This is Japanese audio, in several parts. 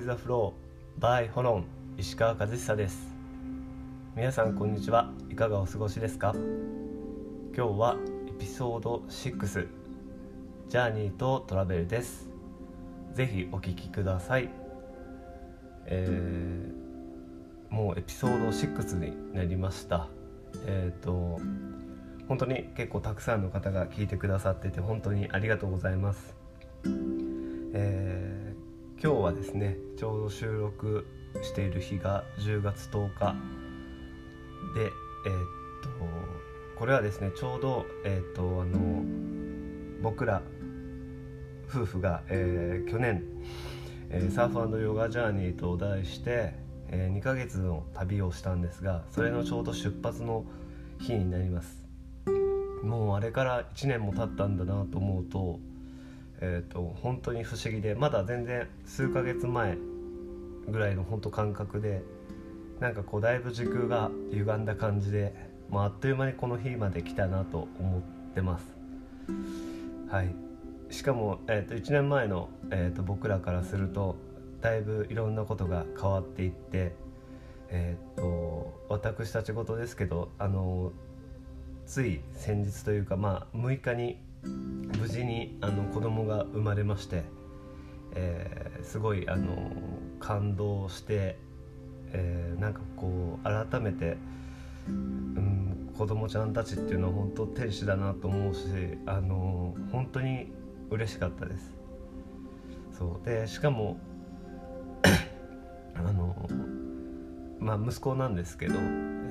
with the Flow by ホロン石川和久です。皆さんこんにちは。いかがお過ごしですか？今日はエピソード6ジャーニーとトラベルです。ぜひお聞きください。えー、もうエピソード6になりました。えっ、ー、と本当に結構たくさんの方が聞いてくださってて本当にありがとうございます。えー、今日はですねちょうど収録している日が10月10日でえー、っとこれはですねちょうどえー、っとあの僕ら夫婦が、えー、去年、えー、サーフヨガジャーニーと題して、えー、2ヶ月の旅をしたんですがそれのちょうど出発の日になります。もうあれから1年も経ったんだなと思うとえーと、本当に不思議でまだ全然数ヶ月前ぐらいの本当感覚でなんかこうだいぶ時空が歪んだ感じで、まあ、あっという間にこの日まで来たなと思ってます。はいしかも、えー、と1年前の、えー、と僕らからするとだいぶいろんなことが変わっていって、えー、と私たち事ですけどあのつい先日というか、まあ、6日に無事にあの子供が生まれまして、えー、すごいあの感動して、えー、なんかこう改めて、うん、子供ちゃんたちっていうのは本当天使だなと思うしあの本当に嬉しかったです。そうでしかも あのまあ息子なんですけど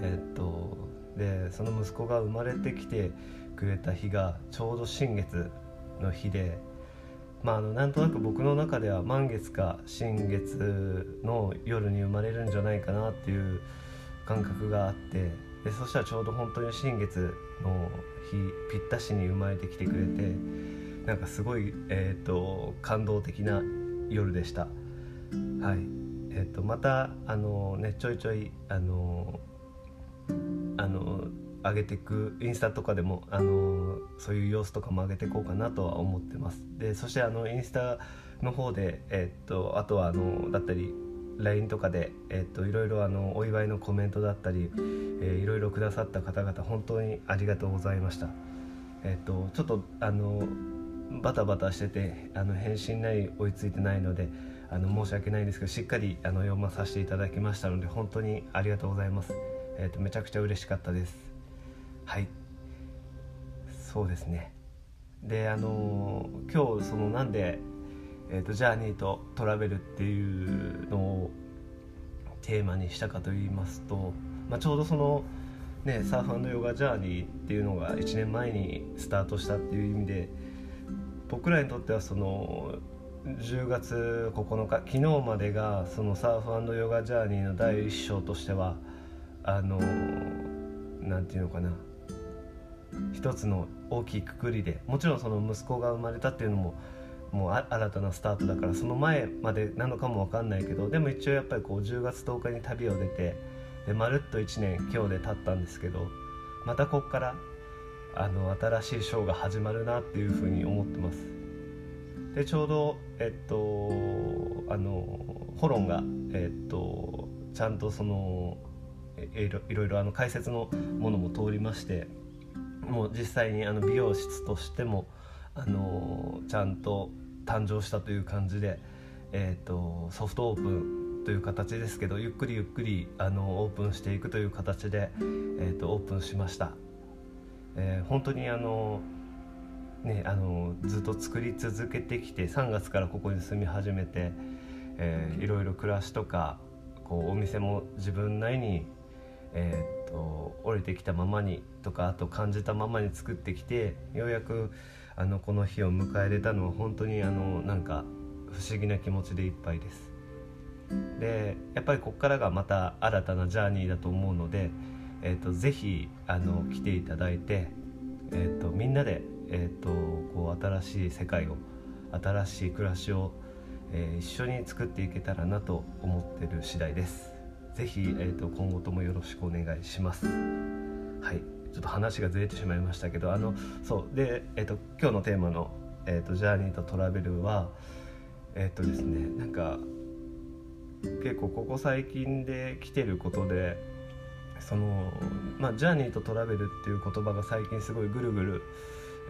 え、っとでその息子が生まれてきてくれた日がちょうど新月の日で、まあ、あのなんとなく僕の中では満月か新月の夜に生まれるんじゃないかなっていう感覚があってでそしたらちょうど本当に新月の日ぴったしに生まれてきてくれてなんかすごい、えーと、感動的な夜でした。はいえーと、とまたあの、ね、ちょいちょいあのあの上げていくインスタとかでもあのそういう様子とかも上げていこうかなとは思ってます。でそしてあのインスタの方で、えー、っとあとはあのだったり LINE とかで、え、っといろいろあのお祝いのコメントだったり、えー、いろいろくださった方々本当にありがとうございました。えっとちょっとあのバタバタしててあの返信なり追いついてないのであの申し訳ないんですけどしっかりあの読まさせていただきましたので本当にありがとうございます、えーとめちゃくちゃ嬉しかったです。はい。そうですね。であの今日そのなんで、えーと、ジャーニーとトラベルっていうのをテーマにしたかと言いますと、まあ、ちょうどそのねサーフヨガジャーニーっていうのが1年前にスタートしたっていう意味で僕らにとってはその10月9日昨日までがそのサーフヨガジャーニーの第一章としてはあのなんていうのかな一つの大きいくくりでもちろんその息子が生まれたっていうのももう新たなスタートだからその前までなのかも分かんないけどでも一応やっぱりこう10月10日に旅を出てでまるっと1年今日で経ったんですけどまたこっからあの新しいショーが始まるなっていうふうに思ってます。でちょうどえっとあのホロンがえっとちゃんとそのいろいろあの解説のものも通りましてもう実際にあの美容室としても、あのちゃんと誕生したという感じで、えーと、ソフトオープンという形ですけどゆっくりゆっくりあのオープンしていくという形で、えーと、オープンしました、えー、本当にあのねあのずっと作り続けてきて3月からここに住み始めて、えー、いろいろ暮らしとかこうお店も自分なりにえー、と降りてきたままにとかあと感じたままに作ってきてようやくあのこの日を迎えれたのは本当にあのなんか不思議な気持ちでいっぱいです。でやっぱりここからがまた新たなジャーニーだと思うので、えーと、とぜひあの来ていただいて、えーと、みんなで、えーと、とこう新しい世界を新しい暮らしを、えー、一緒に作っていけたらなと思ってる次第です。ぜひ、えーと、今後ともよろしくお願いします。はいちょっと話がずれてしまいましたけどあのそうで、えーと、今日のテーマの、えーと「ジャーニーとトラベルは」えっ、ー、とですねなんか結構ここ最近で来てることでそのまあ、ジャーニーとトラベルっていう言葉が最近すごいぐるぐる、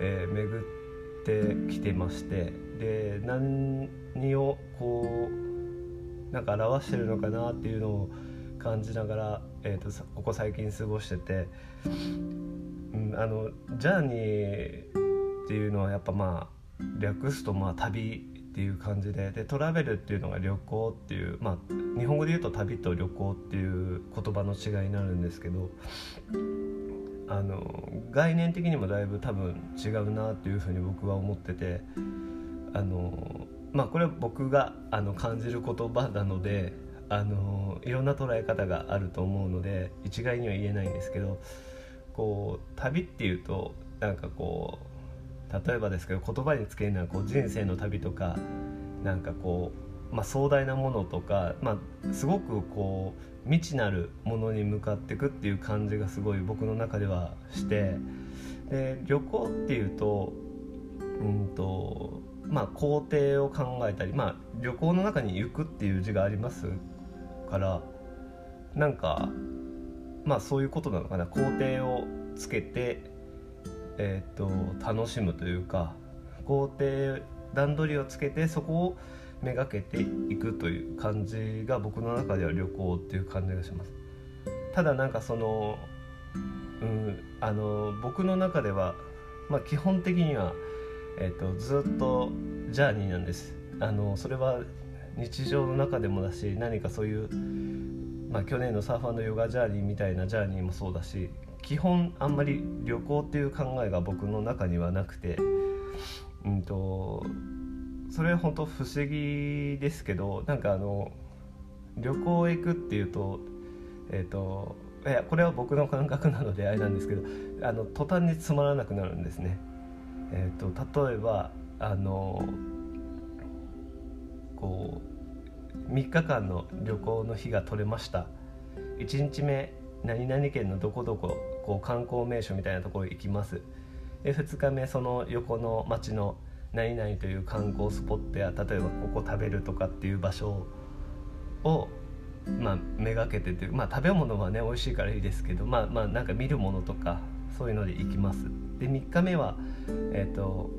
えー、巡ってきてましてで何をこうなんか表してるのかなっていうのを感じながら、えーと、ここ最近過ごしてて、うん、あのジャーニーっていうのはやっぱまあ略すとまあ旅っていう感じででトラベルっていうのが旅行っていうまあ日本語で言うと旅と旅行っていう言葉の違いになるんですけどあの概念的にもだいぶ多分違うなっていうふうに僕は思っててあのまあこれは僕があの感じる言葉なのであのいろんな捉え方があると思うので一概には言えないんですけどこう旅っていうとなんかこう例えばですけど言葉につけるのはこう人生の旅とかなんかこう、まあ、壮大なものとか、まあ、すごくこう未知なるものに向かっていくっていう感じがすごい僕の中ではしてで旅行っていうとうんとまあ工程を考えたりまあ旅行の中に行くっていう字がありますからなんかまあそういうことなのかな。工程をつけてえっ、と楽しむというか工程段取りをつけてそこをめがけていくという感じが僕の中では旅行っていう感じがします。ただなんかそのうんあの僕の中ではまあ基本的にはえーとずっとジャーニーなんです。あのそれは日常の中でもだし何かそういう、まあ、去年のサーファーのヨガジャーニーみたいなジャーニーもそうだし基本あんまり旅行っていう考えが僕の中にはなくて、うんと、それは本当不思議ですけどなんかあの旅行へ行くっていうとえっ、ー、といやこれは僕の感覚なのであれなんですけどあの途端につまらなくなるんですね。えーと例えばあのこう3日間の旅行の日が取れました。1日目何々県のどこどここう観光名所みたいなところ行きます。で2日目その横の町の何々という観光スポットや例えばここ食べるとかっていう場所をまあめがけててまあ食べ物はね美味しいからいいですけどまあまあなんか見るものとかそういうので行きます。で3日目はえっ、ー、と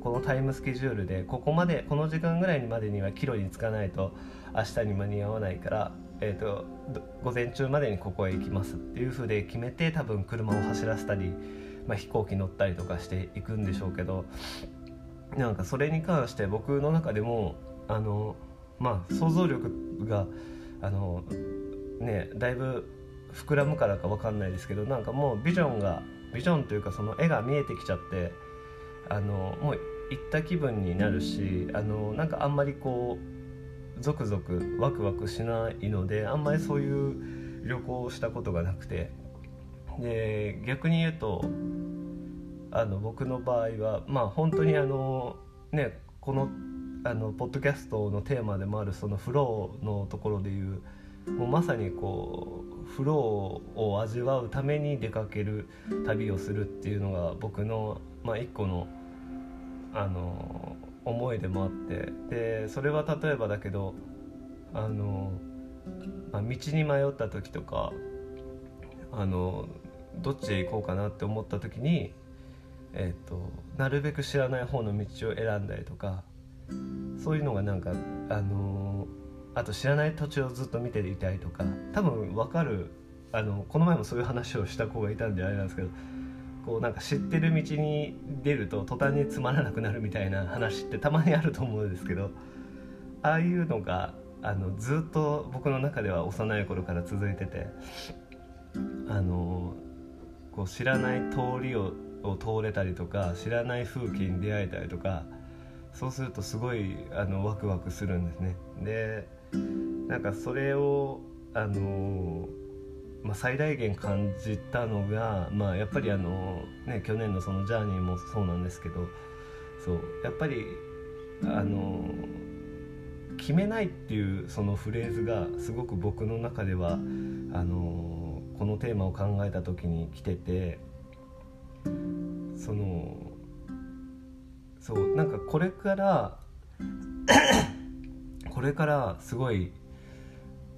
このタイムスケジュールでここまでこの時間ぐらいまでには帰路に着かないと明日に間に合わないから、えーと、午前中までにここへ行きます。っていう風で決めて多分車を走らせたり、まあ、飛行機乗ったりとかしていくんでしょうけどなんかそれに関して僕の中でもあのまあ想像力があのねだいぶ膨らむからか分かんないですけどなんかもうビジョンがビジョンというかその絵が見えてきちゃってあのもう行った気分になるしあのなんかあんまりこうゾクゾクワクワクしないのであんまりそういう旅行をしたことがなくて。で逆に言うとあの僕の場合はまあ本当にあのねこのあのポッドキャストのテーマでもあるそのフローのところでいうもうまさにこうフローを味わうために出かける旅をするっていうのが僕の、まあ、一個のあの思いでもあってでそれは例えばだけどあの、まあ、道に迷った時とかあのどっちへ行こうかなって思った時に、えーと、なるべく知らない方の道を選んだりとかそういうのがなんかあのあと知らない土地をずっと見ていたりとか多分分かるあのこの前もそういう話をした子がいたんであれなんですけどこうなんか知ってる道に出ると途端につまらなくなるみたいな話ってたまにあると思うんですけどああいうのがあのずっと僕の中では幼い頃から続いててあのこう知らない通りを通れたりとか知らない風景に出会えたりとかそうするとすごいあのワクワクするんですね。でなんかそれをあのまあ、最大限感じたのが、まあ、やっぱりあの、ね、去年のそのジャーニーもそうなんですけどそうやっぱりあの決めないっていうそのフレーズがすごく僕の中ではあのこのテーマを考えた時に来ててそのそうなんかこれから これからすごい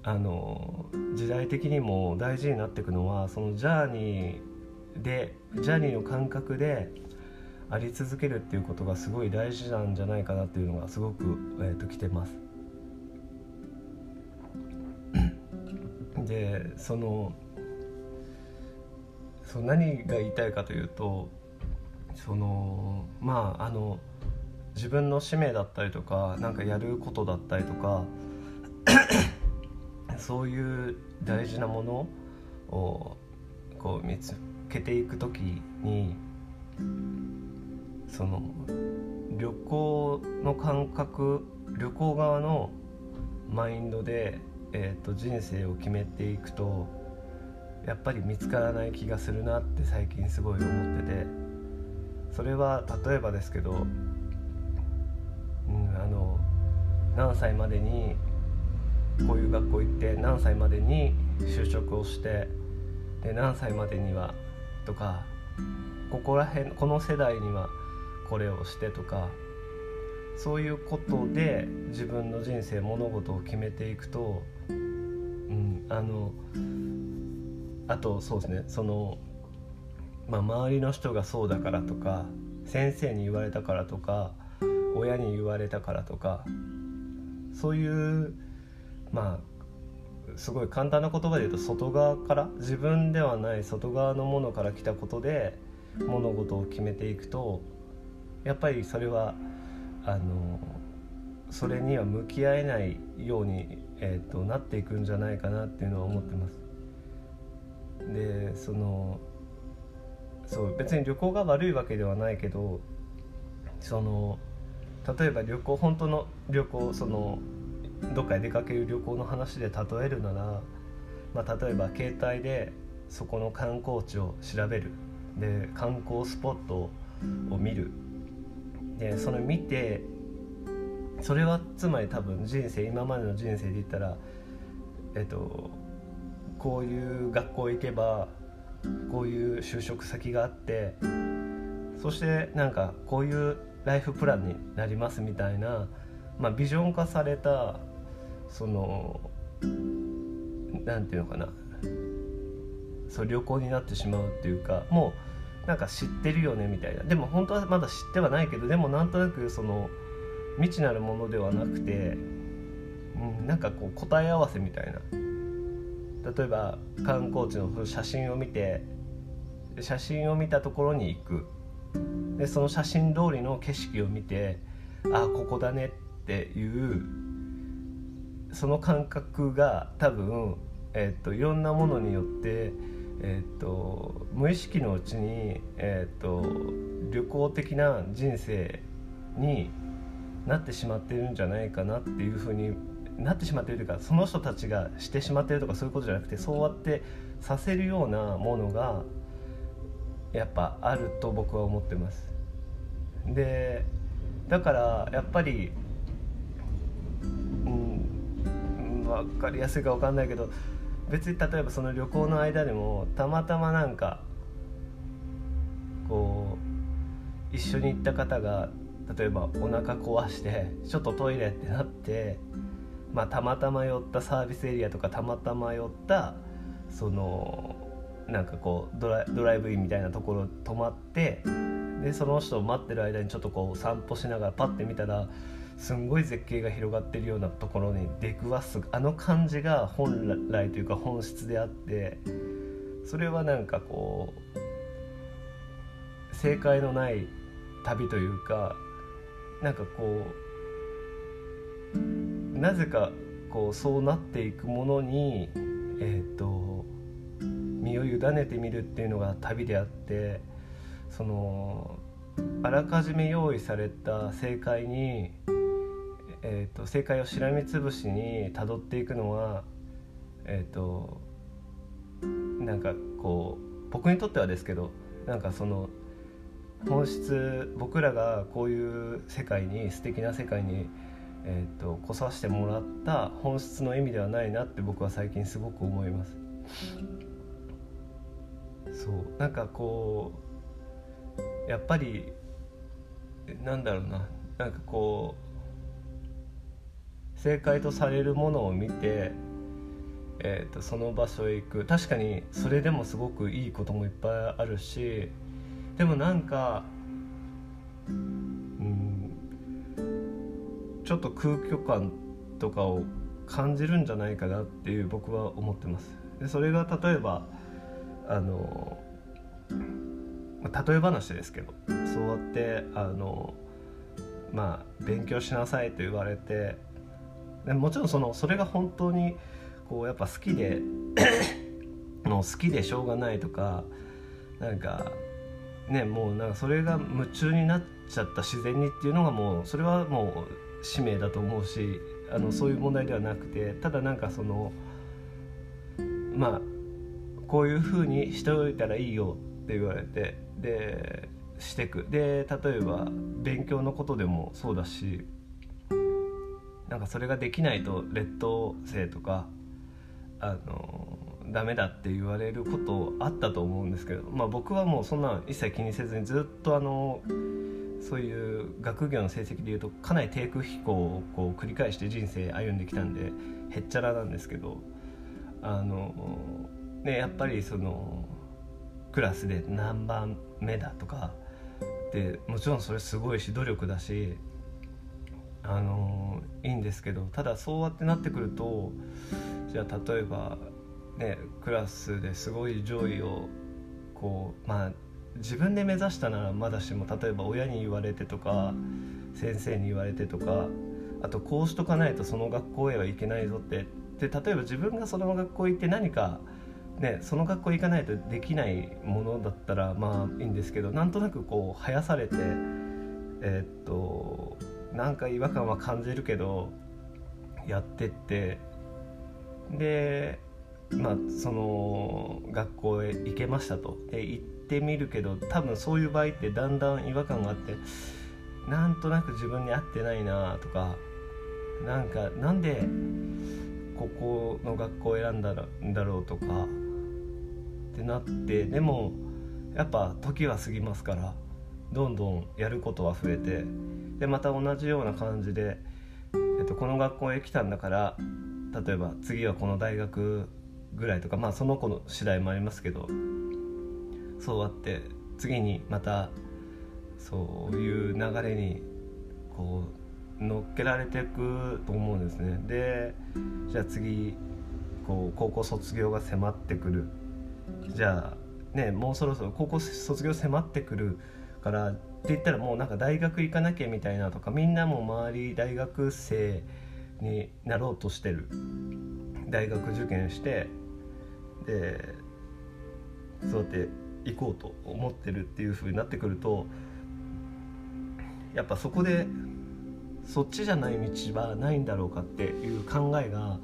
あの時代的にも大事になっていくのはそのジャーニーでジャーニーの感覚であり続けるっていうことがすごい大事なんじゃないかなっていうのがすごく、えーと、来てます。でそのその何が言いたいかというとそのまああの自分の使命だったりとか何かやることだったりとかそういう大事なものをこう見つけていく時にその旅行の感覚旅行側のマインドで、えーと、人生を決めていくとやっぱり見つからない気がするなって最近すごい思ってて。それは例えばですけど、うん、あの何歳までにこういう学校行って何歳までに就職をしてで何歳までにはとかここら辺この世代にはこれをしてとかそういうことで自分の人生物事を決めていくと、うん、あのあとそうですねその、まあ、周りの人がそうだからとか先生に言われたからとか親に言われたからとかそういうまあすごい簡単な言葉で言うと外側から自分ではない外側のものから来たことで物事を決めていくとやっぱりそれはあのそれには向き合えないように、えーと、なっていくんじゃないかなっていうのは思ってます。でそのそう別に旅行が悪いわけではないけどその例えば旅行本当の旅行そのどっかへ出かける旅行の話で例えるなら、まあ、例えば携帯でそこの観光地を調べる。で観光スポットを見る。でその見てそれはつまり多分人生今までの人生で言ったらえっとこういう学校行けばこういう就職先があってそしてなんかこういうライフプランになりますみたいな、まあ、ビジョン化されたその何て言うのかな。そう旅行になってしまうっていうかもうなんか知ってるよねみたいな。でも本当はまだ知ってはないけどでもなんとなくその未知なるものではなくて、うん、なんかこう答え合わせみたいな。例えば観光地の写真を見て写真を見たところに行く。でその写真通りの景色を見てあここだねっていうその感覚が多分、えーと、いろんなものによって、えーと、無意識のうちに、えーと、旅行的な人生になってしまってるんじゃないかなっていうふうになってしまっているというかその人たちがしてしまってるとかそういうことじゃなくてそうやってさせるようなものがやっぱあると僕は思ってます。でだからやっぱり分かりやすいか分かんないけど別に例えばその旅行の間でもたまたまなんかこう一緒に行った方が例えばお腹壊してちょっとトイレってなって、まあ、たまたま寄ったサービスエリアとかたまたま寄ったそのなんかこうドライブインみたいなところ泊まってでその人を待ってる間にちょっとこう散歩しながらパッて見たらすんごい絶景が広がってるようなところに出くわすあの感じが本来というか本質であってそれはなんかこう正解のない旅というかなんかこうなぜかこうそうなっていくものにえっ、ー、と身を委ねてみるっていうのが旅であってそのあらかじめ用意された正解にえーと、正解をしらみつぶしにたどっていくのはえっ、ー、となんかこう僕にとってはですけどなんかその本質僕らがこういう世界に素敵な世界に、えーと、来させてもらった本質の意味ではないなって僕は最近すごく思います。そうなんかこうやっぱりなんだろうななんかこう正解とされるものを見てえーと、その場所へ行く確かにそれでもすごくいいこともいっぱいあるしでもなんかうんちょっと空虚感とかを感じるんじゃないかなっていう僕は思ってます。でそれが例えばあの例え話ですけどそうやってあのまあ勉強しなさいと言われてもちろんそのそれが本当にこうやっぱ好きで もう好きでしょうがないとかなんかねもうなんかそれが夢中になっちゃった自然にっていうのがもうそれはもう使命だと思うしあのそういう問題ではなくてただなんかそのまあこういうふうにしておいたらいいよって言われてでしてく。で例えば勉強のことでもそうだしなんかそれができないと劣等生とかあのダメだって言われることあったと思うんですけど、まあ、僕はもうそんな一切気にせずにずっとあのそういう学業の成績でいうとかなり低空飛行をこう繰り返して人生歩んできたんでへっちゃらなんですけどあの、ね、やっぱりそのクラスで何番目だとかでもちろんそれすごいし努力だしあのいいんですけどただそうやってなってくるとじゃあ例えばねクラスですごい上位をこうまあ自分で目指したならまだしも例えば親に言われてとか先生に言われてとかあとこうしとかないとその学校へは行けないぞって。で例えば自分がその学校行って何か、ね、その学校行かないとできないものだったらまあいいんですけどなんとなくこう生やされてえー、っとなんか違和感は感じるけどやってって。でまあその学校へ行けましたと。で行ってみるけど多分そういう場合ってだんだん違和感があってなんとなく自分に合ってないなとかなんかなんでここの学校を選んだんだろうとかってなってでもやっぱ時は過ぎますからどんどんやることは増えてでまた同じような感じで、えっと、この学校へ来たんだから例えば次はこの大学ぐらいとかまあその子の次第もありますけどそうあって次にまたそういう流れにこう乗っけられていくと思うんですね。でじゃあ次こう高校卒業が迫ってくる。じゃあねもうそろそろ高校卒業迫ってくるからって言ったらもうなんか大学行かなきゃみたいなとかみんなも周り大学生になろうとしてる。大学受験してでそうやって行こうと思ってるっていう風になってくるとやっぱそこでそっちじゃない道はないんだろうかっていう考えが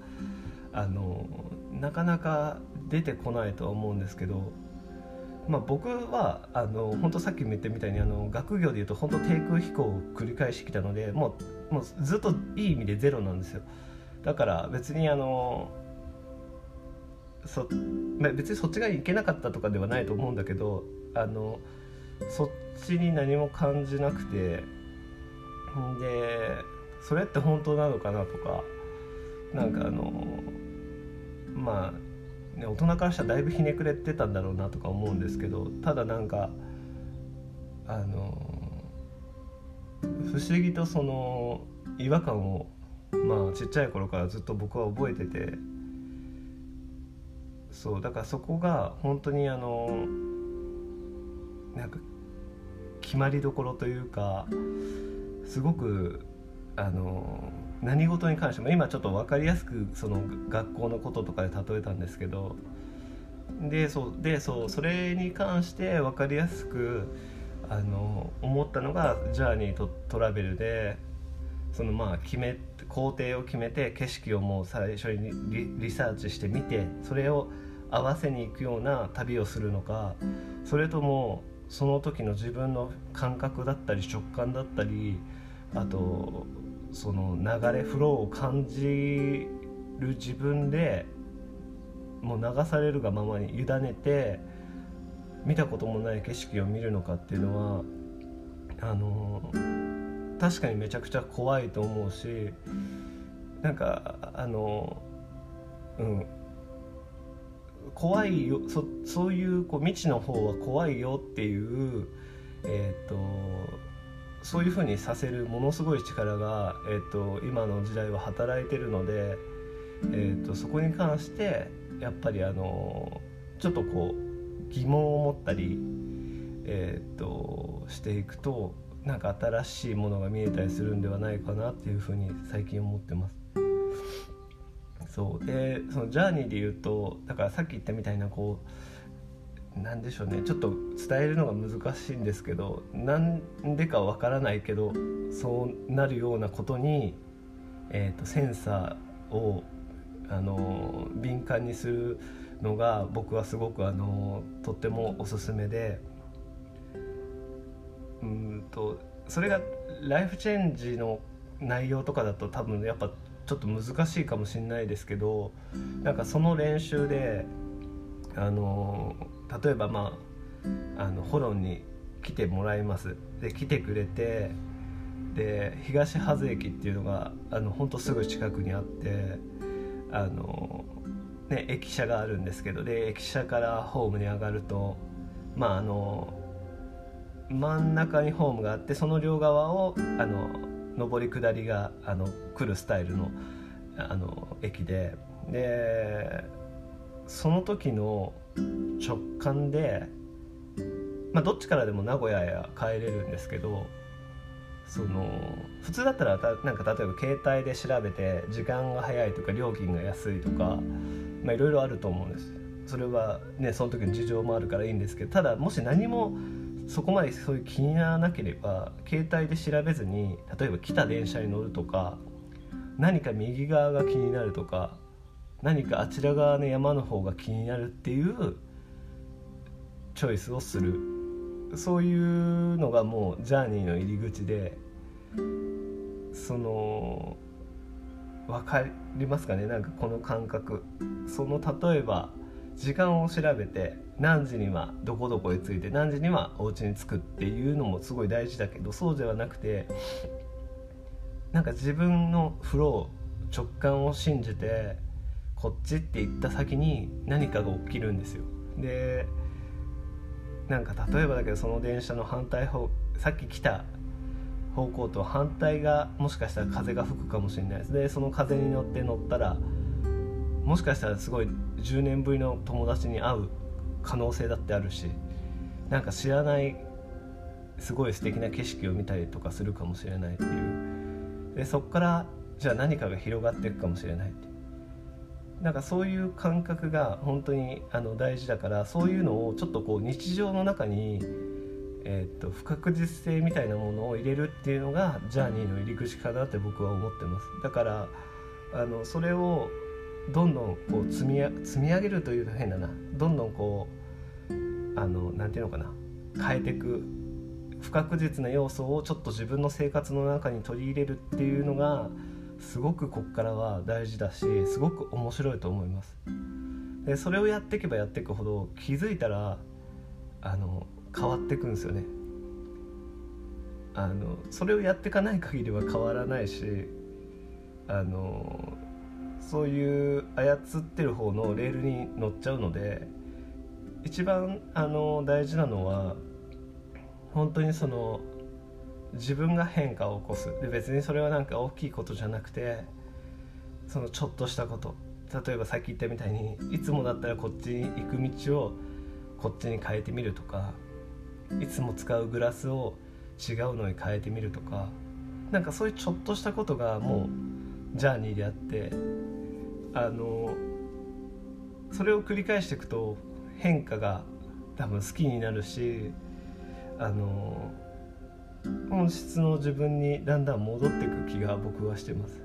あのなかなか出てこないとは思うんですけどまあ、僕はあの本当さっきも言ったみたいにあの学業でいうと本当低空飛行を繰り返してきたのでもうもうずっといい意味でゼロなんですよ。だから別にあのそ、まあ、別にそっちがいけなかったとかではないと思うんだけどあのそっちに何も感じなくてでそれって本当なのかなとかなんかあのまあね、大人からしたらだいぶひねくれてたんだろうなとか思うんですけどただなんかあの不思議とその違和感をまあちっちゃい頃からずっと僕は覚えててそうだからそこが本当にあのなんか決まりどころというかすごくあの何事に関しても今ちょっと分かりやすくその学校のこととかで例えたんですけどでそうでそうそれに関して分かりやすくあの思ったのがジャーニーとトラベルでそのまあ決め工程を決めて景色をもう最初にリリサーチしてみてそれを合わせに行くような旅をするのかそれともその時の自分の感覚だったり直感だったりあとその流れフローを感じる自分でもう流されるがままに委ねて見たこともない景色を見るのかっていうのはあの確かにめちゃくちゃ怖いと思うしなんかあのうん。怖いよそそういうこう未知の方は怖いよっていうえっ、とそういうふうにさせるものすごい力が、えーと、今の時代は働いてるので、えーと、そこに関してやっぱりあのちょっとこう疑問を持ったり、えーと、していくとなんか新しいものが見えたりするんではないかなっていうふうに最近思ってます。そうでそのジャーニーで言うとだからさっき言ったみたいなこう何でしょうね。ちょっと伝えるのが難しいんですけどなんでかわからないけどそうなるようなことに、えーと、センサーをあの敏感にするのが僕はすごくあのとってもおすすめでうんとそれがライフチェンジの内容とかだと多分やっぱちょっと難しいかもしれないですけどなんかその練習であの例えばまああのホロンに来てもらいます。で来てくれてで東葉駅っていうのがあの本当すぐ近くにあってあの、ね、駅舎があるんですけどで駅舎からホームに上がるとまああの真ん中にホームがあってその両側をあの上り下りがあの来るスタイルのあの駅ででその時の直感で、まあ、どっちからでも名古屋へ帰れるんですけどその普通だったらなんか例えば携帯で調べて時間が早いとか料金が安いとかいろいろあると思うんです。それはねその時の事情もあるからいいんですけどただもし何もそこまでそういう気にならなければ携帯で調べずに例えば来た電車に乗るとか何か右側が気になるとか何かあちら側の山の方が気になるっていうチョイスをする。そういうのがもうジャーニーの入り口でその分かりますかね？なんかこの感覚。その例えば時間を調べて何時にはどこどこへ着いて何時にはお家に着くっていうのもすごい大事だけどそうではなくてなんか自分のフロー直感を信じてこっちって言った先に何かが起きるんですよ。でなんか例えばだけどその電車の反対方さっき来た方向と反対がもしかしたら風が吹くかもしれないです。でその風に乗って乗ったらもしかしたらすごい10年ぶりの友達に会う可能性だってあるしなんか知らないすごい素敵な景色を見たりとかするかもしれないっていう。でそっからじゃあ何かが広がっていくかもしれないってなんかそういう感覚が本当にあの大事だからそういうのをちょっとこう日常の中に、えー、と不確実性みたいなものを入れるっていうのがジャーニーの入り口かなって僕は思ってます。だからあのそれをどんどんこう積み積み上げるというと変だな。どんどんこうあのなていうのかな。変えていく不確実な要素をちょっと自分の生活の中に取り入れるっていうのがすごくこっからは大事だしすごく面白いと思います。でそれをやっていけばやっていくほど気づいたらあの変わっていくんですよね。あのそれをやっていかない限りは変わらないしあのそういう操ってる方のレールに乗っちゃうので一番あの大事なのは本当にその自分が変化を起こす。で別にそれはなんか大きいことじゃなくてそのちょっとしたこと。例えばさっき言ったみたいにいつもだったらこっちに行く道をこっちに変えてみるとかいつも使うグラスを違うのに変えてみるとかなんかそういうちょっとしたことがもうジャーニーであってあのそれを繰り返していくと変化が多分好きになるしあの本質の自分にだんだん戻っていく気が僕はしてます。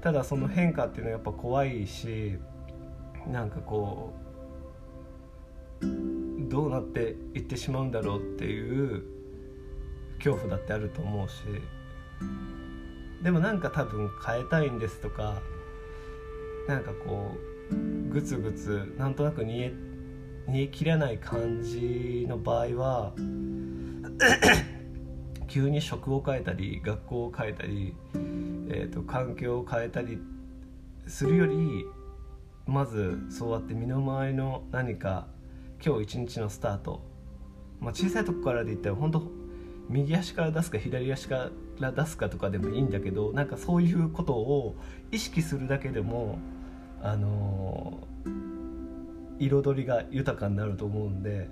ただその変化っていうのはやっぱ怖いしなんかこうどうなっていってしまうんだろうっていう恐怖だってあると思うしでもなんか多分変えたいんですとかなんかこうグツグツなんとなく煮え煮え切らない感じの場合は急に職を変えたり学校を変えたり、えーと、環境を変えたりするよりまずそうやって身の回りの何か今日一日のスタート、まあ、小さいとこからで言ったら本当右足から出すか左足から出すかとかでもいいんだけどなんかそういうことを意識するだけでもあのー、彩りが豊かになると思うんで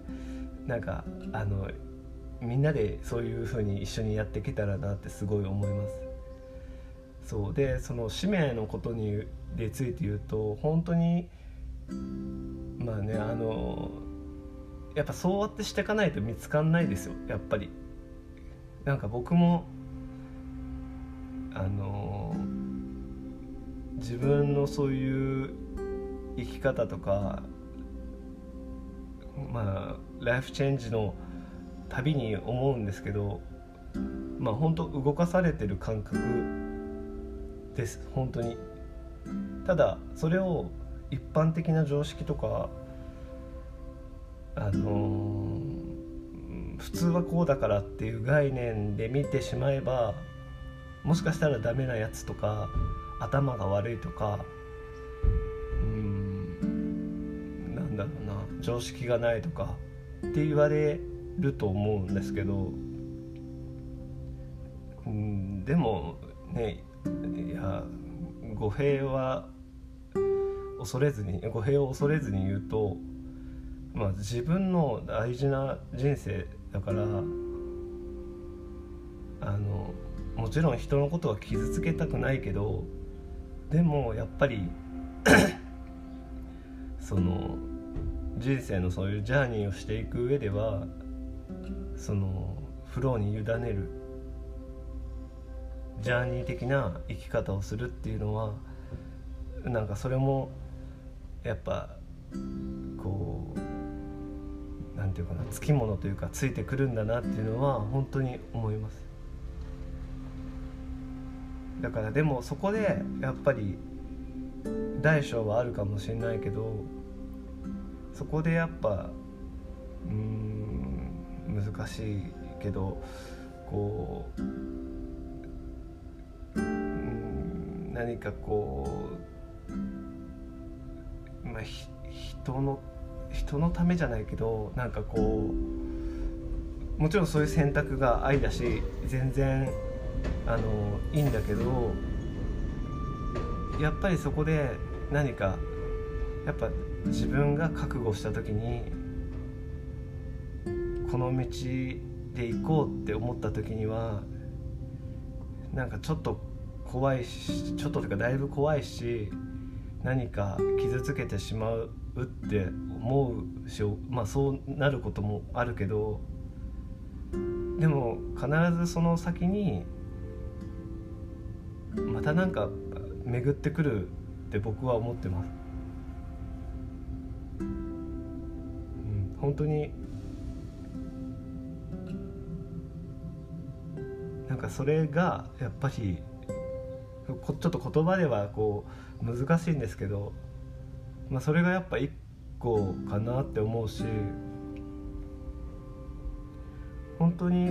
なんかあのみんなでそういう風に一緒にやっていけたらなってすごい思います。そうでその使命のことにでついて言うと本当にまあねあのやっぱそうやってしていかないと見つかんないですよやっぱり。なんか僕もあの自分のそういう生き方とかまあライフチェンジのたびに思うんですけどまあ本当動かされてる感覚です。本当に。ただそれを一般的な常識とかあのー、普通はこうだからっていう概念で見てしまえばもしかしたらダメなやつとか頭が悪いとかうんなんだろうな常識がないとかって言われると思うんですけどうんでもねいや語弊は恐れずに語弊を恐れずに言うと、まあ、自分の大事な人生だからあのもちろん人のことは傷つけたくないけどでもやっぱり その人生のそういうジャーニーをしていく上ではそのフローに委ねるジャーニー的な生き方をするっていうのはなんかそれもやっぱこうなんていうかなつきものというかついてくるんだなっていうのは本当に思います。だからでもそこでやっぱり大小はあるかもしれないけどそこでやっぱうん難しいけどこううん何かこう、まあ、人の人のためじゃないけどなんかこうもちろんそういう選択が愛だし全然あのいいんだけどやっぱりそこで何かやっぱ自分が覚悟した時にこの道で行こうって思った時にはなんかちょっと怖いしちょっとというかだいぶ怖いし何か傷つけてしまうって思うしまあそうなることもあるけどでも必ずその先にまたなんか巡ってくるって僕は思ってます。うん、本当になんかそれがやっぱりちょっと言葉ではこう難しいんですけど、まあ、それがやっぱ一個かなって思うし本当に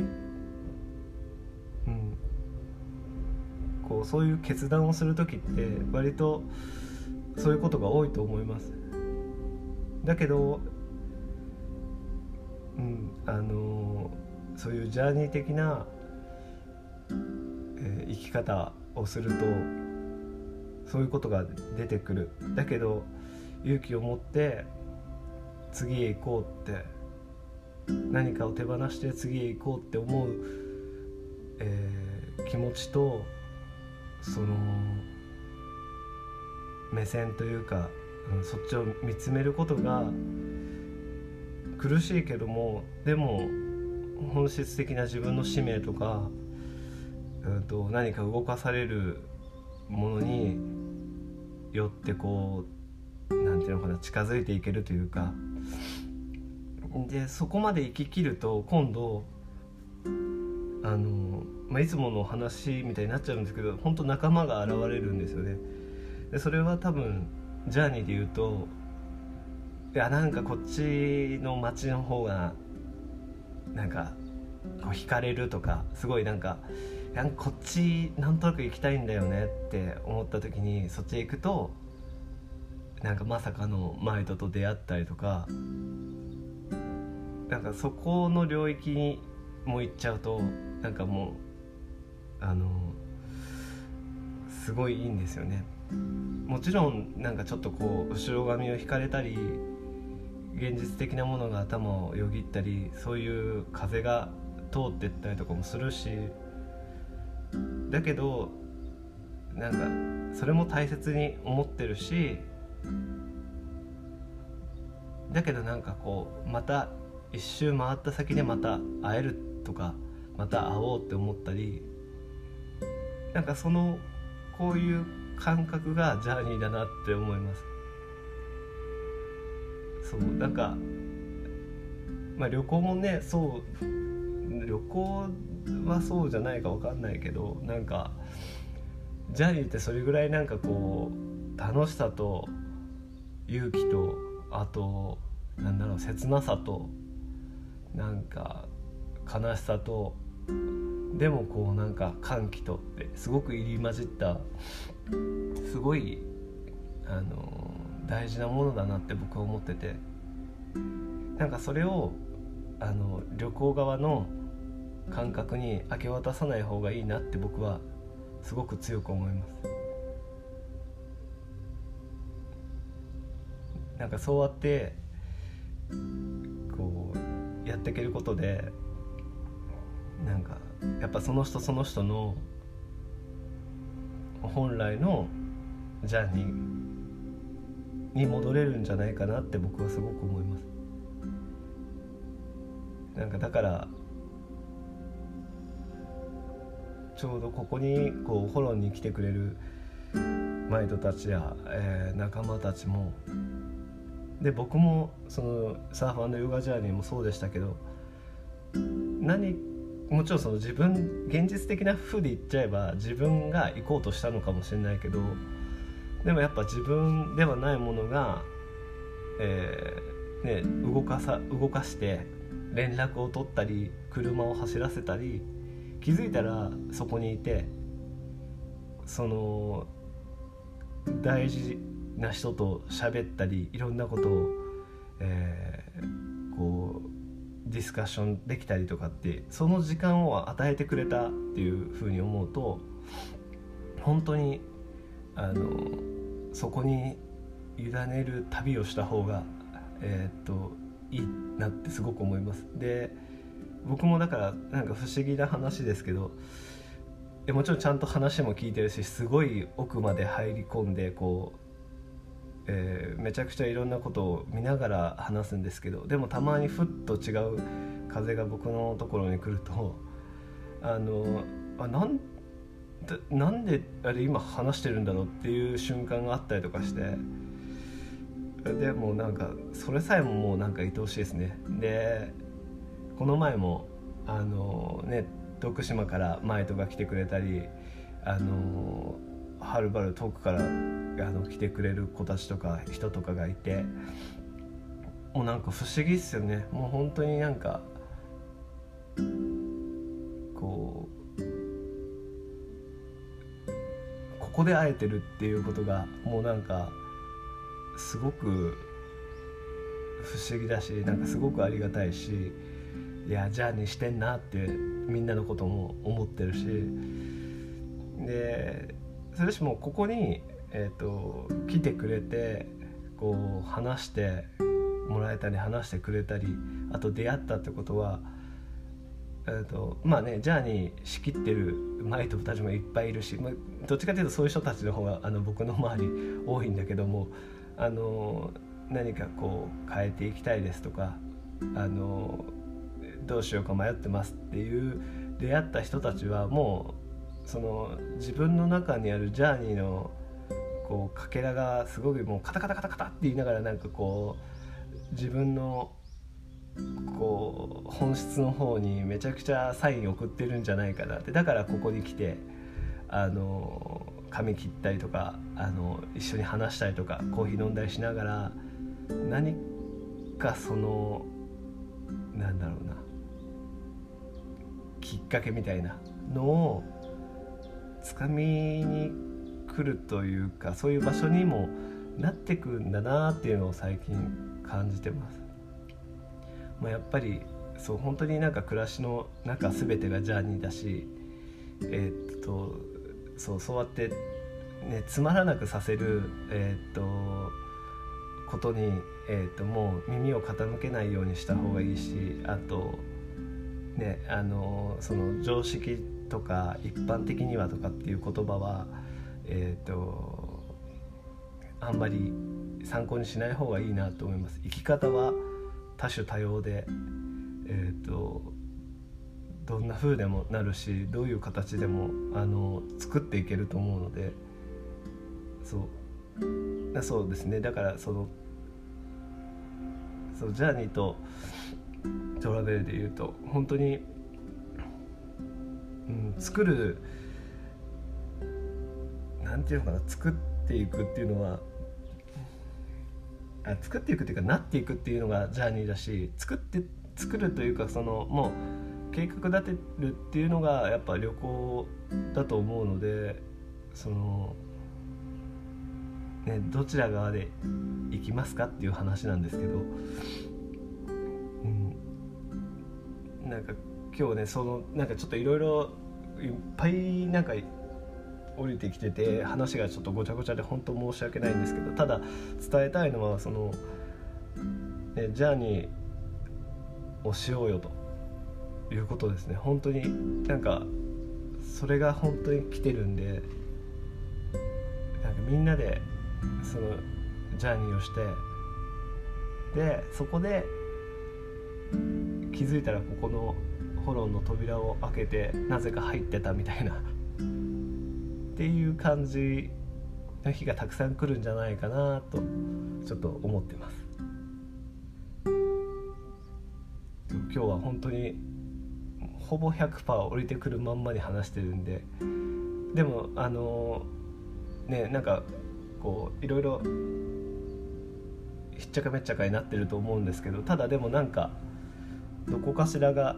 うんこうそういう決断をする時って割とそういうことが多いと思います。だけどうんあのそういうジャーニー的な、え、生き方をするとそういうことが出てくる。だけど勇気を持って次へ行こうって何かを手放して次へ行こうって思う、えー、気持ちとその目線というか、うん、そっちを見つめることが苦しいけどもでも本質的な自分の使命とか、うんと、何か動かされるものによってこう何て言うのかな近づいていけるというか。でそこまで生ききると今度あの、まあ、いつもの話みたいになっちゃうんですけど本当仲間が現れるんですよね。でそれは多分ジャーニーで言うといやなんかこっちの街の方がなんかこう惹かれるとかすごいなんかなんこっちなんとなく行きたいんだよねって思った時にそっちへ行くとなんかまさかのマイトと出会ったりとかなんかそこの領域にも行っちゃうとなんかもうあのすごいいいんですよね。もちろんなんかちょっとこう後ろ髪を引かれたり現実的なものが頭をよぎったりそういう風が通ってったりとかもするしだけどなんかそれも大切に思ってるしだけどなんかこうまた一周回った先でまた会えるとかまた会おうって思ったりなんかそのこういう感覚がジャーニーだなって思います。そうなんかまあ旅行もねそう旅行はそうじゃないか分かんないけどなんかジャニーってそれぐらいなんかこう楽しさと勇気とあとなんだろう切なさとなんか悲しさとでもこうなんか歓喜とってすごく入り混じったすごいあの大事なものだなって僕は思っててなんかそれをあの旅行側の感覚に明け渡さない方がいいなって僕はすごく強く思います。なんかそうやってこうやっていけることでなんかやっぱその人その人の本来のジャーニーに戻れるんじゃないかなって僕はすごく思います。なんかだからちょうどここにこうフォローに来てくれるマイトたちや、えー、仲間たちもで僕もそのサーファーヨガジャーニーもそうでしたけど何もちろんその自分現実的な風で言っちゃえば自分が行こうとしたのかもしれないけどでもやっぱ自分ではないものが、えーね、動かさ動かして連絡を取ったり車を走らせたり気づいたらそこにいてその大事な人と喋ったりいろんなことを、えー、こうディスカッションできたりとかってその時間を与えてくれたっていうふうに思うと本当にあのそこに委ねる旅をした方が、えー、っといいなってすごく思います。で僕もだからなんか不思議な話ですけどもちろんちゃんと話も聞いてるしすごい奥まで入り込んでこうえー、めちゃくちゃいろんなことを見ながら話すんですけどでもたまにふっと違う風が僕のところに来るとあのあなんなんであれ今話してるんだろうっていう瞬間があったりとかしてでもなんかそれさえももうなんか愛おしいですね。でこの前もあのね徳島からマイトが来てくれたりあのはるばる遠くからあの来てくれる子たちとか人とかがいてもうなんか不思議っすよね。もう本当になんかこうここで会えてるっていうことがもうなんかすごく不思議だしなんかすごくありがたいしいやじゃあにしてんなってみんなのことも思ってるし。でそれしもここに、えーと、来てくれてこう話してもらえたり話してくれたりあと出会ったってことは、えーと、まあねジャーニー仕切ってるマイトたちもいっぱいいるし、まあ、どっちかというとそういう人たちの方があの僕の周り多いんだけどもあの何かこう変えていきたいですとかあのどうしようか迷ってますっていう出会った人たちはもうその自分の中にあるジャーニーのこうかけらがすごくもうカタカタカタカタって言いながらなんかこう自分のこう本質の方にめちゃくちゃサイン送ってるんじゃないかなってだからここに来てあの髪切ったりとかあの一緒に話したりとかコーヒー飲んだりしながら何かそのなんだろうな。きっかけみたいなのをつかみに来るというかそういう場所にもなってくんだなっていうのを最近感じてます。まあ、やっぱりそう本当になんか暮らしの中全てがジャーニーだしえー、っとそうそうやって、ね、つまらなくさせる、えー、っとことに、えー、っともう耳を傾けないようにした方がいいしあとねあのその常識とか一般的にはとかっていう言葉はえっ、とあんまり参考にしない方がいいなと思います。生き方は多種多様でえっ、とどんな風でもなるしどういう形でもあの作っていけると思うのでそう。そうですね。だからそのそうジャーニーとトラベルで言うと本当に、うん、作るなんていうのかな作っていくっていうのはあ作っていくっていうかなっていくっていうのがジャーニーだし作って作るというかそのもう計画立てるっていうのがやっぱ旅行だと思うのでそのねどちら側で行きますかっていう話なんですけどなんか今日ねそのなんかちょっといろいろいっぱいなんか降りてきてて話がちょっとごちゃごちゃで本当申し訳ないんですけどただ伝えたいのはその、ね、ジャーニーをしようよと。いうことですね。本当になんかそれが本当に来てるんでなんかみんなでそのジャーニーをしてでそこで気づいたらここのホロンの扉を開けてなぜか入ってたみたいな。っていう感じの日がたくさん来るんじゃないかなとちょっと思ってます。今日は本当にほぼ100%降りてくるまんまに話してるんででもあのねなんかこういろいろひっちゃかめっちゃかになってると思うんですけどただでもなんかどこかしらが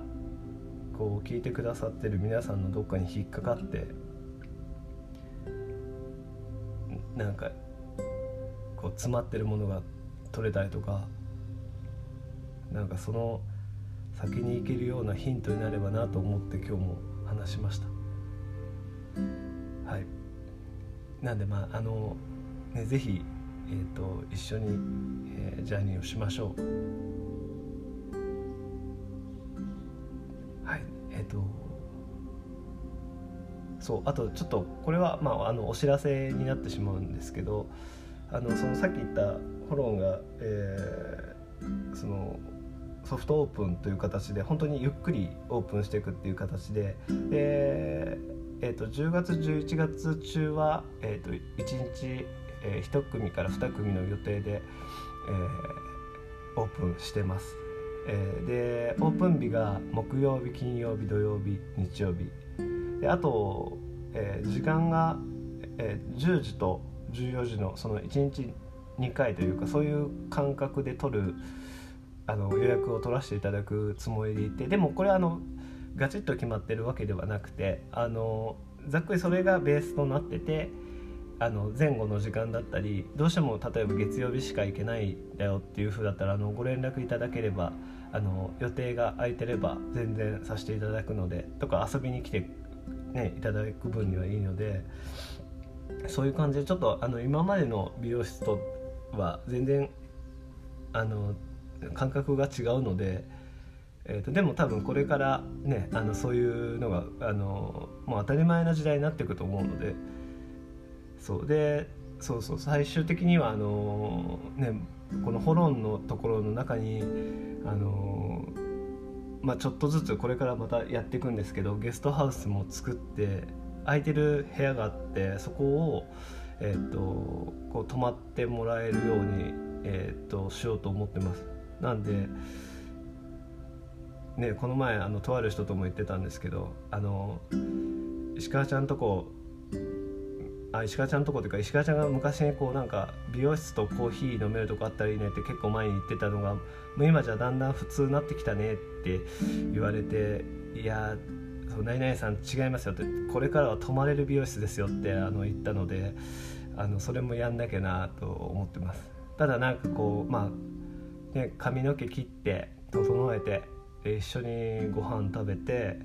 こう聞いてくださってる皆さんのどっかに引っかかってなんかこう詰まってるものが取れたりとかなんかその先に行けるようなヒントになればなと思って今日も話しました。はい。なんでまああのね是非えーと、一緒に、えー、ジャーニーをしましょう。とそうあとちょっとこれは、まあ、あのお知らせになってしまうんですけどあのそのさっき言ったホロンが、えー、そのソフトオープンという形で本当にゆっくりオープンしていくっていう形で、えーえーと、10月11月中は、えーと、1日、えー、1組から2組の予定で、えー、オープンしてます。えー、でオープン日が木曜日金曜日土曜日日曜日。であと、えー、時間が、えー、10時と14時のその1日2回というかそういう感覚で取るあの予約を取らせていただくつもりでいてでもこれあのガチッと決まってるわけではなくてあのざっくりそれがベースとなっててあの前後の時間だったりどうしても例えば月曜日しか行けないんだよっていう風だったらあのご連絡いただければあの予定が空いてれば全然させていただくのでとか遊びに来て、ね、いただく分にはいいのでそういう感じでちょっとあの今までの美容室とは全然あの感覚が違うので、えーと、でも多分これからねあのそういうのがあのもう当たり前な時代になっていくと思うのでそうでそうそう最終的にはあのねこのホロンのところの中にあのまあ、ちょっとずつこれからまたやっていくんですけどゲストハウスも作って空いてる部屋があってそこを、えーと、こう泊まってもらえるように、えーと、しようと思ってます。なんでね、この前あのとある人とも言ってたんですけどあの石川ちゃんとこあ石川ちゃんのとこというか石川ちゃんが昔にこうなんか美容室とコーヒー飲めるとこあったらいいねって結構前に言ってたのがもう今じゃだんだん普通になってきたねって言われていやそう何々さん違いますよってこれからは泊まれる美容室ですよってあの言ったのであのそれもやんなきゃなと思ってます。ただなんかこうまあね髪の毛切って整えて一緒にご飯食べて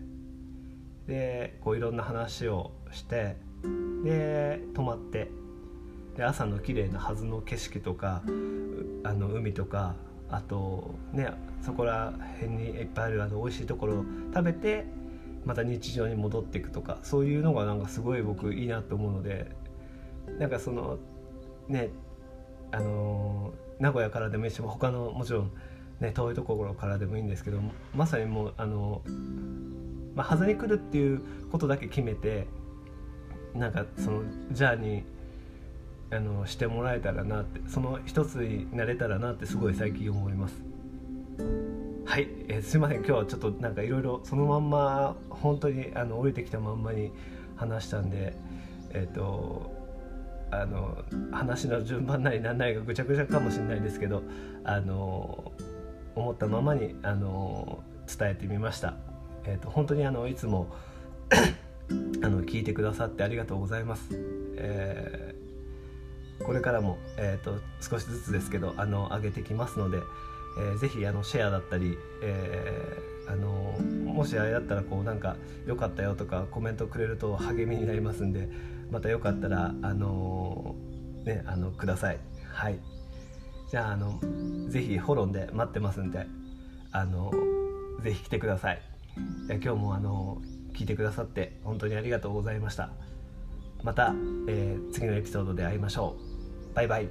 でこういろんな話をしてで泊まって。で朝の綺麗なはずの景色とかあの海とかあとねそこら辺にいっぱいあるあの美味しいところを食べてまた日常に戻っていくとかそういうのがなんかすごい僕いいなと思うのでなんかそのねあの名古屋からでもいいし他のもちろん、ね、遠いところからでもいいんですけどまさにもうあの、まあ、外に来るっていうことだけ決めてなんかそのジャーニーあのしてもらえたらなってその一つになれたらなってすごい最近思います。はい、えー、すいません今日はちょっとなんかいろいろそのまんま本当にあの降りてきたまんまに話したんでえっ、ー、とあの話の順番なりなんなりがぐちゃぐちゃかもしれないですけどあの思ったままにあの伝えてみました。えーと、本当にあのいつも あの聞いてくださってありがとうございます。えー、これからも、えーと、少しずつですけどあの上げてきますので、えー、ぜひあのシェアだったり、えー、あのもしあれだったらこうなんか良かったよとかコメントくれると励みになりますんでまたよかったらあのねあのください。はい。じゃああのぜひフォローで待ってますんであのぜひ来てください。今日もあの聞いてくださって本当にありがとうございました。また、えー、次のエピソードで会いましょう。バイバイ。